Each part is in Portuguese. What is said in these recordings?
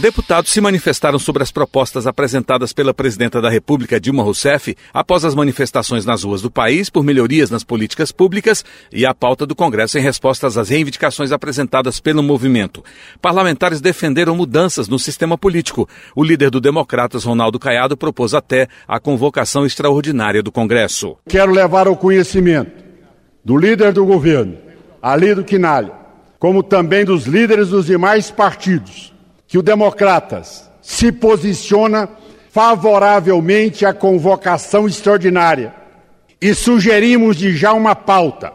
Deputados se manifestaram sobre as propostas apresentadas pela presidenta da República, Dilma Rousseff, após as manifestações nas ruas do país por melhorias nas políticas públicas e a pauta do Congresso em respostas às reivindicações apresentadas pelo movimento. Parlamentares defenderam mudanças no sistema político. O líder do Democratas, Ronaldo Caiado, propôs até a convocação extraordinária do Congresso. Quero levar ao conhecimento do líder do governo, Alido Quinalha, como também dos líderes dos demais partidos que o Democratas se posiciona favoravelmente à convocação extraordinária e sugerimos de já uma pauta.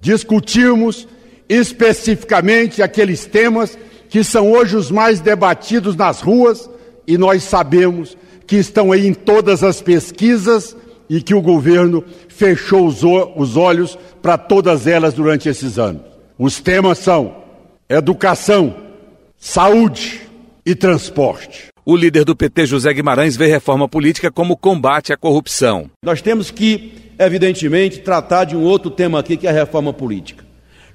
Discutirmos especificamente aqueles temas que são hoje os mais debatidos nas ruas e nós sabemos que estão aí em todas as pesquisas e que o governo fechou os, olhos para todas elas durante esses anos. Os temas são educação, saúde, e transporte. O líder do PT, José Guimarães, vê reforma política como combate à corrupção. Nós temos que, evidentemente, tratar de um outro tema aqui, que é a reforma política.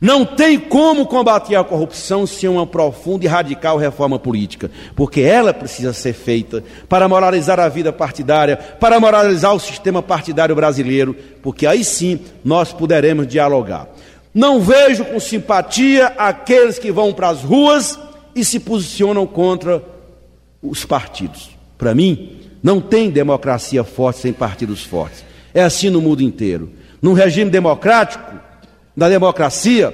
Não tem como combater a corrupção sem uma profunda e radical reforma política, porque ela precisa ser feita para moralizar a vida partidária, para moralizar o sistema partidário brasileiro, porque aí sim nós poderemos dialogar. Não vejo com simpatia aqueles que vão para as ruas e se posicionam contra os partidos. Para mim, não tem democracia forte sem partidos fortes. É assim no mundo inteiro. Num regime democrático, na democracia,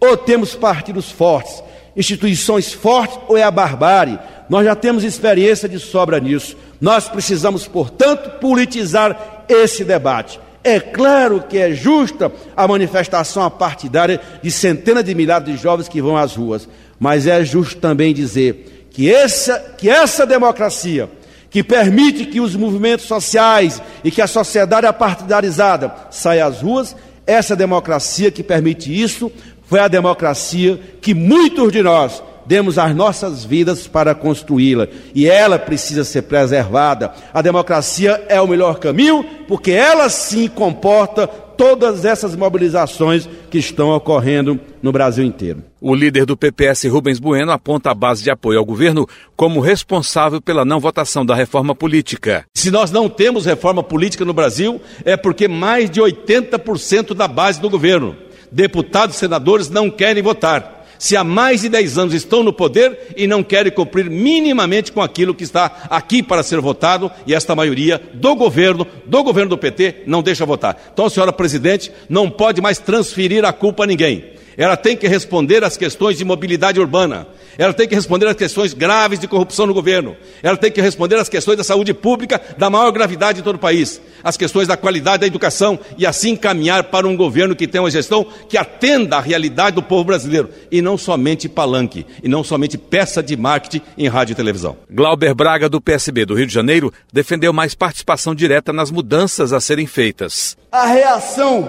ou temos partidos fortes, instituições fortes, ou é a barbárie. Nós já temos experiência de sobra nisso. Nós precisamos, portanto, politizar esse debate. É claro que é justa a manifestação partidária de centenas de milhares de jovens que vão às ruas, mas é justo também dizer que essa, que essa democracia, que permite que os movimentos sociais e que a sociedade apartidarizada saia às ruas, essa democracia que permite isso foi a democracia que muitos de nós demos as nossas vidas para construí-la e ela precisa ser preservada. A democracia é o melhor caminho porque ela sim comporta todas essas mobilizações que estão ocorrendo no Brasil inteiro. O líder do PPS, Rubens Bueno, aponta a base de apoio ao governo como responsável pela não votação da reforma política. Se nós não temos reforma política no Brasil, é porque mais de 80% da base do governo, deputados e senadores, não querem votar se há mais de 10 anos estão no poder e não querem cumprir minimamente com aquilo que está aqui para ser votado, e esta maioria do governo, do governo do PT, não deixa votar. Então, senhora presidente, não pode mais transferir a culpa a ninguém. Ela tem que responder às questões de mobilidade urbana. Ela tem que responder às questões graves de corrupção no governo. Ela tem que responder às questões da saúde pública da maior gravidade de todo o país. As questões da qualidade da educação e assim caminhar para um governo que tenha uma gestão que atenda à realidade do povo brasileiro e não somente palanque, e não somente peça de marketing em rádio e televisão. Glauber Braga, do PSB do Rio de Janeiro, defendeu mais participação direta nas mudanças a serem feitas. A reação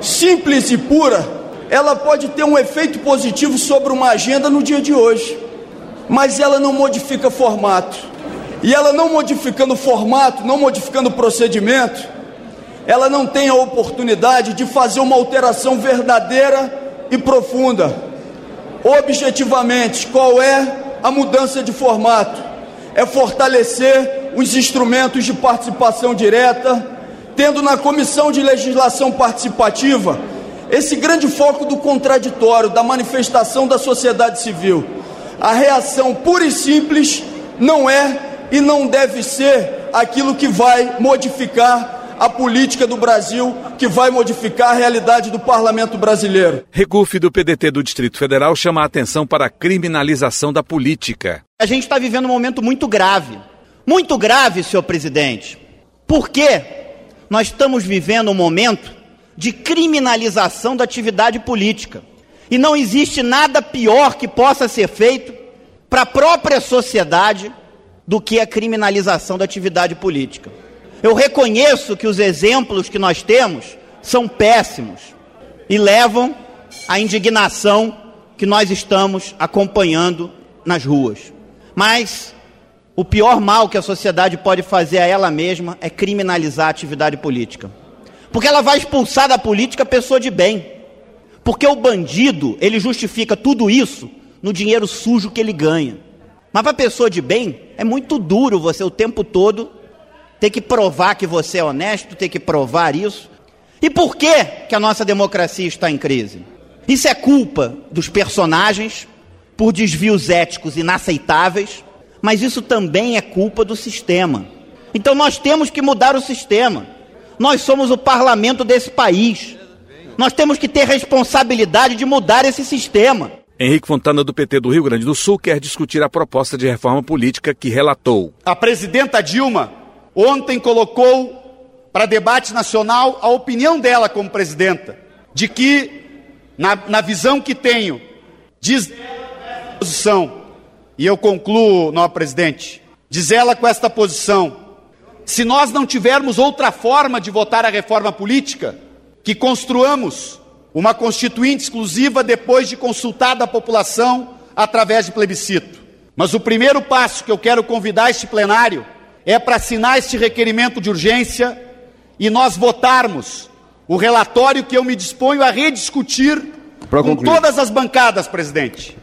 simples e pura ela pode ter um efeito positivo sobre uma agenda no dia de hoje, mas ela não modifica formato. E ela não modificando formato, não modificando procedimento, ela não tem a oportunidade de fazer uma alteração verdadeira e profunda. Objetivamente, qual é a mudança de formato? É fortalecer os instrumentos de participação direta, tendo na comissão de legislação participativa esse grande foco do contraditório, da manifestação da sociedade civil. A reação pura e simples não é e não deve ser aquilo que vai modificar a política do Brasil, que vai modificar a realidade do parlamento brasileiro. Regufe do PDT do Distrito Federal chama a atenção para a criminalização da política. A gente está vivendo um momento muito grave. Muito grave, senhor presidente. Por quê? Nós estamos vivendo um momento de criminalização da atividade política. E não existe nada pior que possa ser feito para a própria sociedade do que a criminalização da atividade política. Eu reconheço que os exemplos que nós temos são péssimos e levam à indignação que nós estamos acompanhando nas ruas. Mas o pior mal que a sociedade pode fazer a ela mesma é criminalizar a atividade política. Porque ela vai expulsar da política a pessoa de bem. Porque o bandido, ele justifica tudo isso no dinheiro sujo que ele ganha. Mas para a pessoa de bem, é muito duro você o tempo todo ter que provar que você é honesto, ter que provar isso. E por que, que a nossa democracia está em crise? Isso é culpa dos personagens por desvios éticos inaceitáveis, mas isso também é culpa do sistema. Então nós temos que mudar o sistema. Nós somos o parlamento desse país. Nós temos que ter responsabilidade de mudar esse sistema. Henrique Fontana, do PT do Rio Grande do Sul, quer discutir a proposta de reforma política que relatou. A presidenta Dilma ontem colocou para debate nacional a opinião dela como presidenta, de que, na, na visão que tenho, diz posição, e eu concluo, não, presidente, diz ela com esta posição: se nós não tivermos outra forma de votar a reforma política, que construamos uma constituinte exclusiva depois de consultada a população através de plebiscito. Mas o primeiro passo que eu quero convidar este plenário é para assinar este requerimento de urgência e nós votarmos o relatório que eu me disponho a rediscutir com todas as bancadas, presidente.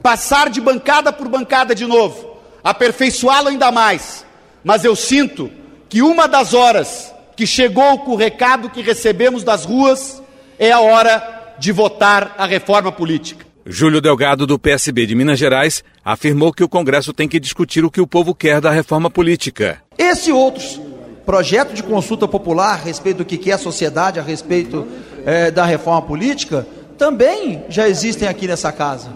Passar de bancada por bancada de novo, aperfeiçoá-lo ainda mais. Mas eu sinto que uma das horas que chegou com o recado que recebemos das ruas, é a hora de votar a reforma política. Júlio Delgado, do PSB de Minas Gerais, afirmou que o Congresso tem que discutir o que o povo quer da reforma política. Esse e outros projetos de consulta popular a respeito do que quer a sociedade, a respeito é, da reforma política, também já existem aqui nessa casa.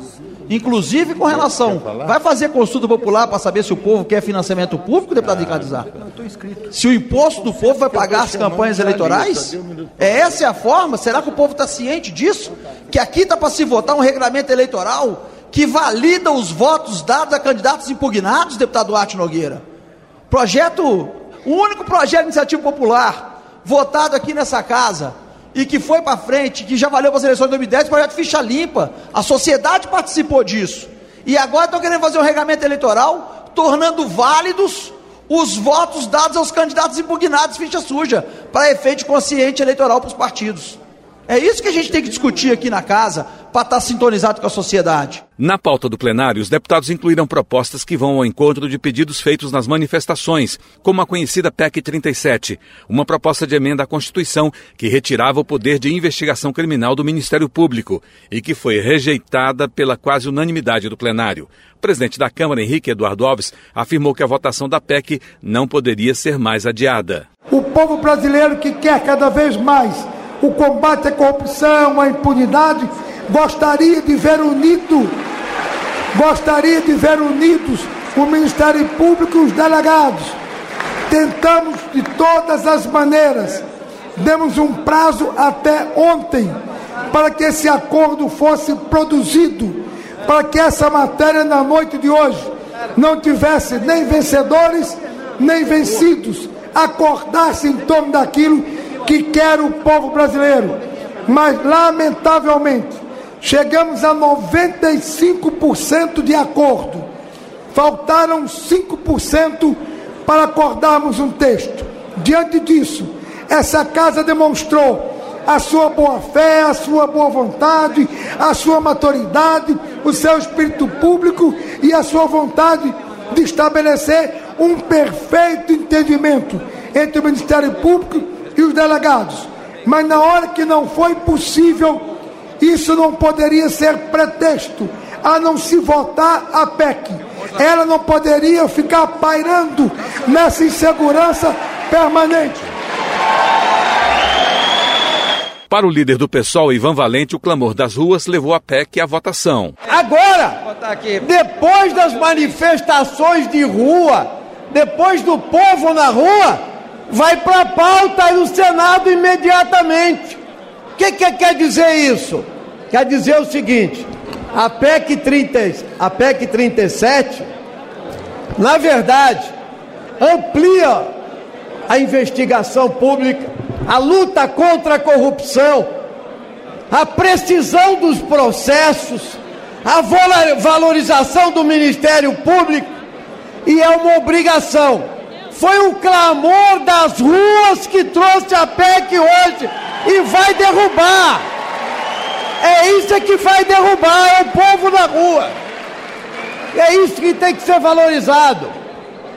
Inclusive com relação. Vai fazer consulta popular para saber se o povo quer financiamento público, deputado Ricardo Zar? Se o imposto do povo vai pagar as campanhas eleitorais? É essa é a forma? Será que o povo está ciente disso? Que aqui está para se votar um regulamento eleitoral que valida os votos dados a candidatos impugnados, deputado Arte Nogueira. Projeto, o único projeto de iniciativa popular votado aqui nessa casa e que foi para frente, que já valeu para as eleições de 2010, projeto ficha limpa. A sociedade participou disso. E agora estão querendo fazer um regulamento eleitoral, tornando válidos os votos dados aos candidatos impugnados, ficha suja, para efeito consciente eleitoral para os partidos. É isso que a gente tem que discutir aqui na casa para estar tá sintonizado com a sociedade. Na pauta do plenário, os deputados incluíram propostas que vão ao encontro de pedidos feitos nas manifestações, como a conhecida PEC 37, uma proposta de emenda à Constituição que retirava o poder de investigação criminal do Ministério Público e que foi rejeitada pela quase unanimidade do plenário. O presidente da Câmara, Henrique Eduardo Alves, afirmou que a votação da PEC não poderia ser mais adiada. O povo brasileiro que quer cada vez mais o combate à corrupção, à impunidade, gostaria de ver unido, gostaria de ver unidos o Ministério Público e os delegados. Tentamos de todas as maneiras, demos um prazo até ontem para que esse acordo fosse produzido, para que essa matéria na noite de hoje não tivesse nem vencedores nem vencidos, acordasse em torno daquilo que quer o povo brasileiro. Mas, lamentavelmente, chegamos a 95% de acordo. Faltaram 5% para acordarmos um texto. Diante disso, essa casa demonstrou a sua boa fé, a sua boa vontade, a sua maturidade, o seu espírito público e a sua vontade de estabelecer um perfeito entendimento entre o Ministério Público e os delegados. Mas na hora que não foi possível, isso não poderia ser pretexto a não se votar a PEC. Ela não poderia ficar pairando nessa insegurança permanente. Para o líder do PSOL, Ivan Valente, o clamor das ruas levou a PEC à votação. Agora, depois das manifestações de rua, depois do povo na rua, vai para a pauta no Senado imediatamente. O que, que quer dizer isso? Quer dizer o seguinte: a PEC, 30, a PEC 37, na verdade, amplia a investigação pública, a luta contra a corrupção, a precisão dos processos, a valorização do Ministério Público e é uma obrigação. Foi o clamor das ruas que trouxe a PEC hoje e vai derrubar. É isso que vai derrubar, é o povo na rua. É isso que tem que ser valorizado.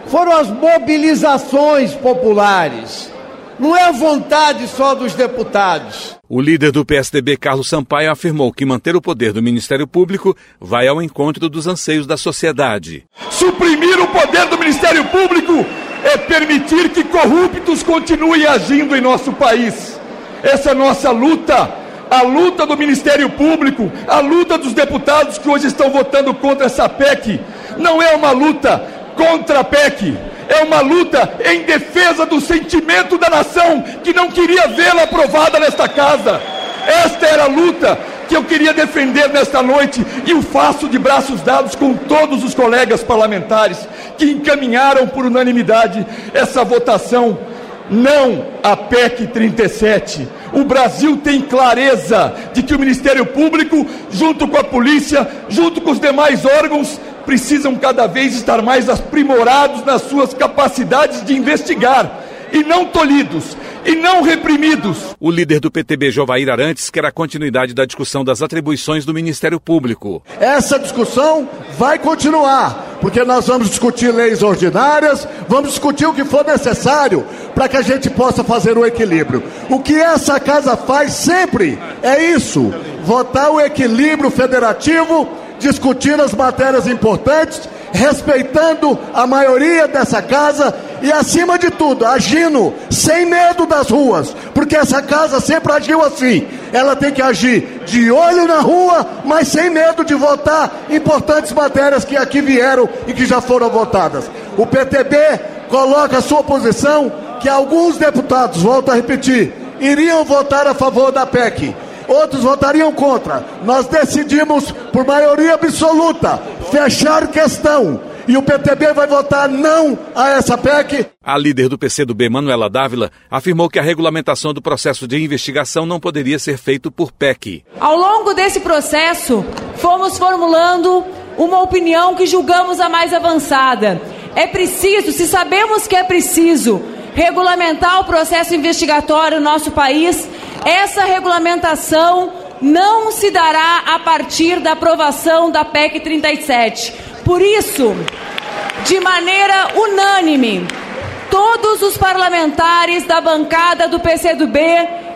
Foram as mobilizações populares. Não é a vontade só dos deputados. O líder do PSDB, Carlos Sampaio, afirmou que manter o poder do Ministério Público vai ao encontro dos anseios da sociedade. Suprimir o poder do Ministério Público é permitir que corruptos continuem agindo em nosso país. Essa nossa luta a luta do Ministério Público, a luta dos deputados que hoje estão votando contra essa PEC, não é uma luta contra a PEC, é uma luta em defesa do sentimento da nação que não queria vê-la aprovada nesta casa. Esta era a luta que eu queria defender nesta noite e o faço de braços dados com todos os colegas parlamentares que encaminharam por unanimidade essa votação não a PEC 37. O Brasil tem clareza de que o Ministério Público, junto com a polícia, junto com os demais órgãos, precisam cada vez estar mais aprimorados nas suas capacidades de investigar e não tolhidos e não reprimidos. O líder do PTB, Jovair Arantes, quer a continuidade da discussão das atribuições do Ministério Público. Essa discussão vai continuar, porque nós vamos discutir leis ordinárias, vamos discutir o que for necessário para que a gente possa fazer o equilíbrio. O que essa casa faz sempre é isso: votar o equilíbrio federativo, discutir as matérias importantes respeitando a maioria dessa casa e, acima de tudo, agindo sem medo das ruas, porque essa casa sempre agiu assim. Ela tem que agir de olho na rua, mas sem medo de votar importantes matérias que aqui vieram e que já foram votadas. O PTB coloca a sua posição que alguns deputados, volto a repetir, iriam votar a favor da PEC outros votariam contra. Nós decidimos, por maioria absoluta, fechar questão. E o PTB vai votar não a essa PEC. A líder do PCdoB, Manuela Dávila, afirmou que a regulamentação do processo de investigação não poderia ser feito por PEC. Ao longo desse processo, fomos formulando uma opinião que julgamos a mais avançada. É preciso, se sabemos que é preciso, regulamentar o processo investigatório no nosso país, essa regulamentação não se dará a partir da aprovação da PEC 37. Por isso, de maneira unânime, todos os parlamentares da bancada do PCdoB,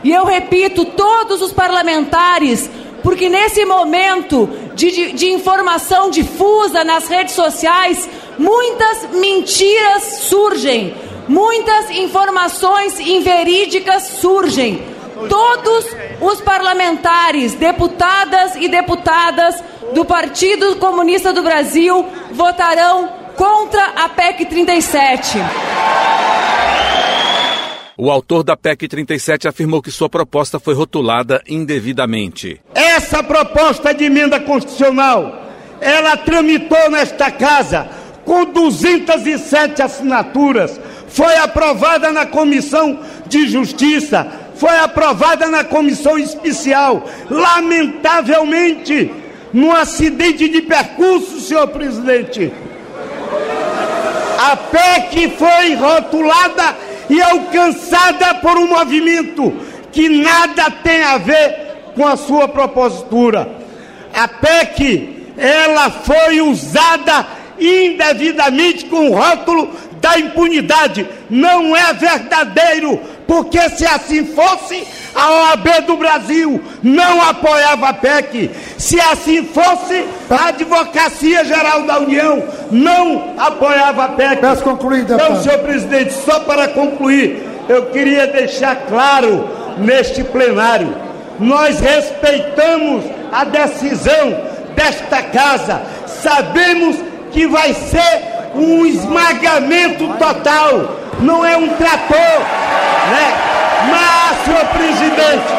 e eu repito, todos os parlamentares, porque nesse momento de, de, de informação difusa nas redes sociais, muitas mentiras surgem, muitas informações inverídicas surgem todos os parlamentares, deputadas e deputadas do Partido Comunista do Brasil votarão contra a PEC 37. O autor da PEC 37 afirmou que sua proposta foi rotulada indevidamente. Essa proposta de emenda constitucional, ela tramitou nesta casa com 207 assinaturas, foi aprovada na Comissão de Justiça, foi aprovada na comissão especial. Lamentavelmente, num acidente de percurso, senhor presidente, a PEC foi rotulada e alcançada por um movimento que nada tem a ver com a sua propositura. A PEC, ela foi usada indevidamente com o rótulo da impunidade. Não é verdadeiro porque se assim fosse, a OAB do Brasil não apoiava a PEC. Se assim fosse, a Advocacia Geral da União não apoiava a PEC. Peço concluir, deputado. Então, senhor presidente, só para concluir, eu queria deixar claro neste plenário, nós respeitamos a decisão desta casa, sabemos que vai ser um esmagamento total não é um trator, né? Mas, senhor presidente,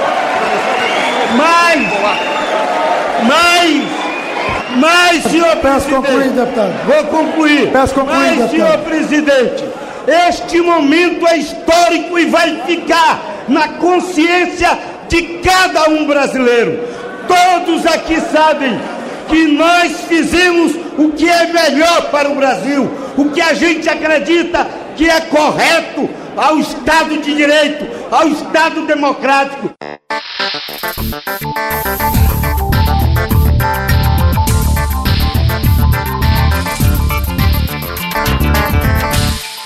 mas, mas, mas, senhor Peço concluir, deputado. Vou concluir. Peço concluir, mas, deputado. senhor presidente, este momento é histórico e vai ficar na consciência de cada um brasileiro. Todos aqui sabem que nós fizemos o que é melhor para o Brasil, o que a gente acredita que é correto ao Estado de Direito, ao Estado democrático.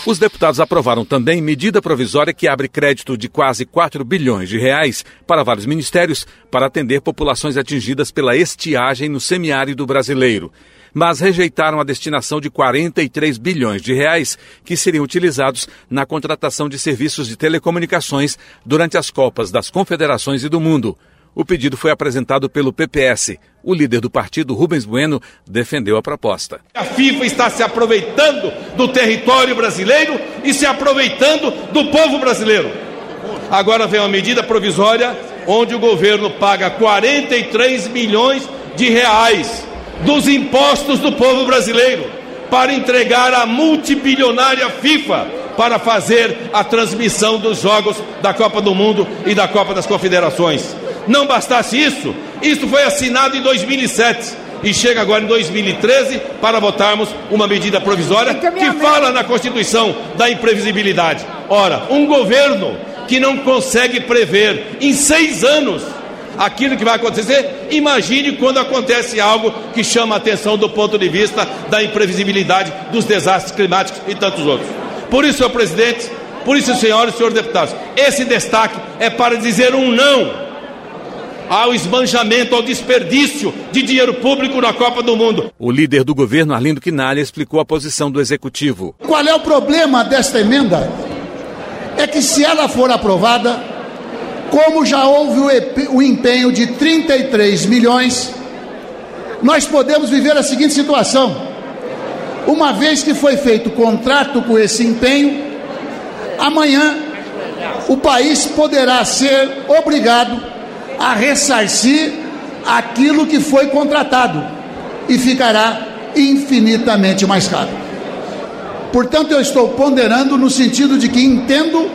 Os deputados aprovaram também medida provisória que abre crédito de quase 4 bilhões de reais para vários ministérios para atender populações atingidas pela estiagem no semiárido brasileiro. Mas rejeitaram a destinação de 43 bilhões de reais que seriam utilizados na contratação de serviços de telecomunicações durante as Copas das Confederações e do Mundo. O pedido foi apresentado pelo PPS. O líder do partido, Rubens Bueno, defendeu a proposta. A FIFA está se aproveitando do território brasileiro e se aproveitando do povo brasileiro. Agora vem uma medida provisória onde o governo paga 43 milhões de reais dos impostos do povo brasileiro para entregar à multibilionária FIFA para fazer a transmissão dos jogos da Copa do Mundo e da Copa das Confederações. Não bastasse isso, isso foi assinado em 2007 e chega agora em 2013 para votarmos uma medida provisória que fala na Constituição da imprevisibilidade. Ora, um governo que não consegue prever em seis anos aquilo que vai acontecer, imagine quando acontece algo que chama a atenção do ponto de vista da imprevisibilidade dos desastres climáticos e tantos outros. Por isso, senhor presidente, por isso, senhores e senhores deputados, esse destaque é para dizer um não ao esbanjamento, ao desperdício de dinheiro público na Copa do Mundo. O líder do governo, Arlindo Quinalha, explicou a posição do executivo. Qual é o problema desta emenda? É que se ela for aprovada, como já houve o empenho de 33 milhões, nós podemos viver a seguinte situação: uma vez que foi feito contrato com esse empenho, amanhã o país poderá ser obrigado a ressarcir aquilo que foi contratado e ficará infinitamente mais caro. Portanto, eu estou ponderando no sentido de que entendo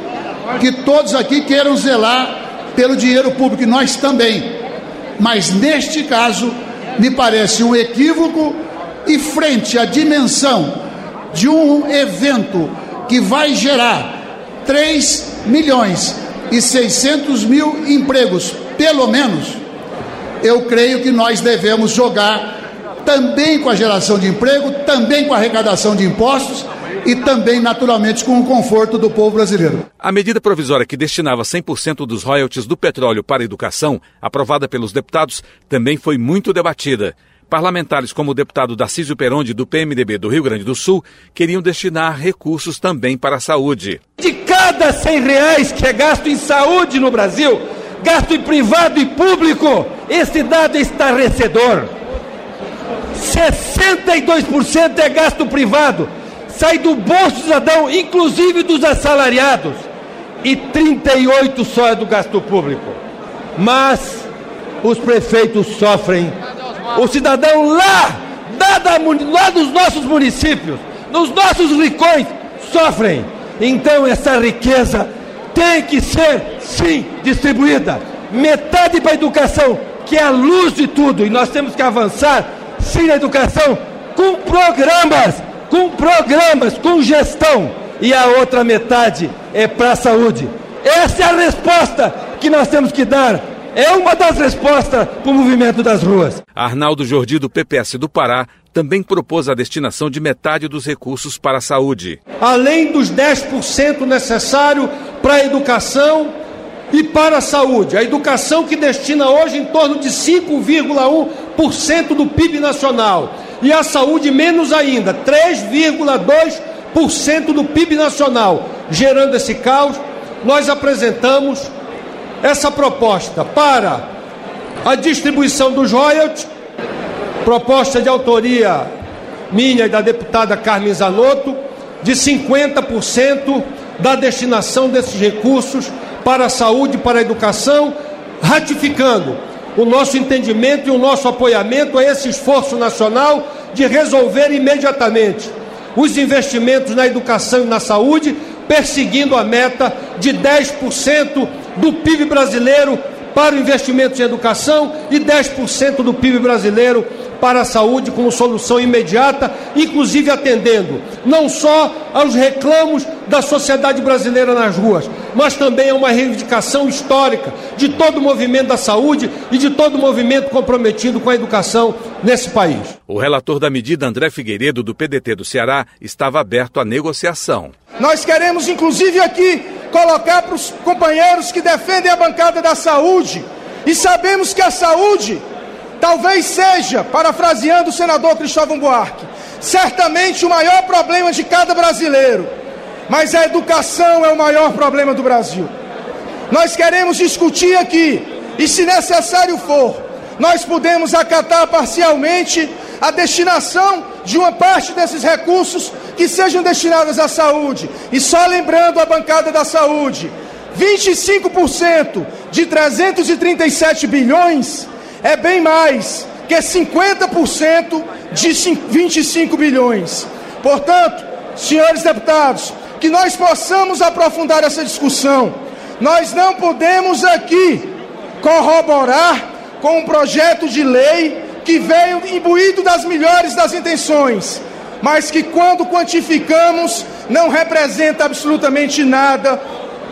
que todos aqui queiram zelar pelo dinheiro público, e nós também. Mas neste caso, me parece um equívoco e frente à dimensão de um evento que vai gerar 3 milhões e 600 mil empregos pelo menos, eu creio que nós devemos jogar também com a geração de emprego, também com a arrecadação de impostos e também, naturalmente, com o conforto do povo brasileiro. A medida provisória que destinava 100% dos royalties do petróleo para a educação, aprovada pelos deputados, também foi muito debatida. Parlamentares como o deputado Darcísio Peronde, do PMDB do Rio Grande do Sul, queriam destinar recursos também para a saúde. De cada 100 reais que é gasto em saúde no Brasil, gasto em privado e público, esse dado é estarrecedor. 62% é gasto privado, sai do bolso do cidadão, inclusive dos assalariados, e 38% só é do gasto público. Mas os prefeitos sofrem, o cidadão lá, lá dos nossos municípios, nos nossos ricões, sofrem. Então essa riqueza tem que ser, sim, distribuída. Metade para a educação, que é a luz de tudo, e nós temos que avançar, sim, na educação, com programas, com programas, com gestão. E a outra metade é para a saúde. Essa é a resposta que nós temos que dar é uma das respostas para o movimento das ruas. Arnaldo Jordi, do PPS do Pará, também propôs a destinação de metade dos recursos para a saúde. Além dos 10% necessário para a educação e para a saúde. A educação que destina hoje em torno de 5,1% do PIB nacional. E a saúde menos ainda, 3,2% do PIB nacional. Gerando esse caos, nós apresentamos essa proposta para a distribuição dos royalties, proposta de autoria minha e da deputada Carmen Zanotto, de 50% da destinação desses recursos para a saúde para a educação, ratificando o nosso entendimento e o nosso apoiamento a esse esforço nacional de resolver imediatamente os investimentos na educação e na saúde, perseguindo a meta de 10% do PIB brasileiro para o investimento em educação e 10% do PIB brasileiro para a saúde como solução imediata, inclusive atendendo não só aos reclamos da sociedade brasileira nas ruas, mas também a uma reivindicação histórica de todo o movimento da saúde e de todo o movimento comprometido com a educação nesse país. O relator da medida, André Figueiredo, do PDT do Ceará, estava aberto à negociação. Nós queremos, inclusive, aqui colocar para os companheiros que defendem a bancada da saúde, e sabemos que a saúde talvez seja, parafraseando o senador Cristóvão Buarque, certamente o maior problema de cada brasileiro, mas a educação é o maior problema do Brasil. Nós queremos discutir aqui, e se necessário for, nós podemos acatar parcialmente a destinação de uma parte desses recursos que sejam destinados à saúde. E só lembrando a bancada da saúde, 25% de 337 bilhões é bem mais que 50% de 25 bilhões. Portanto, senhores deputados, que nós possamos aprofundar essa discussão. Nós não podemos aqui corroborar com um projeto de lei que veio imbuído das melhores das intenções, mas que quando quantificamos não representa absolutamente nada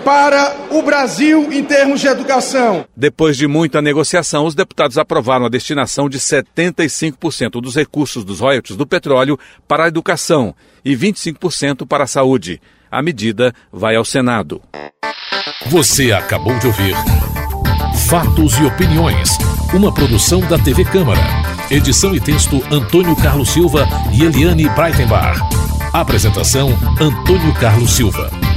para o Brasil em termos de educação. Depois de muita negociação, os deputados aprovaram a destinação de 75% dos recursos dos royalties do petróleo para a educação e 25% para a saúde. A medida vai ao Senado. Você acabou de ouvir Fatos e Opiniões, uma produção da TV Câmara. Edição e texto Antônio Carlos Silva e Eliane Breitenbach. Apresentação Antônio Carlos Silva.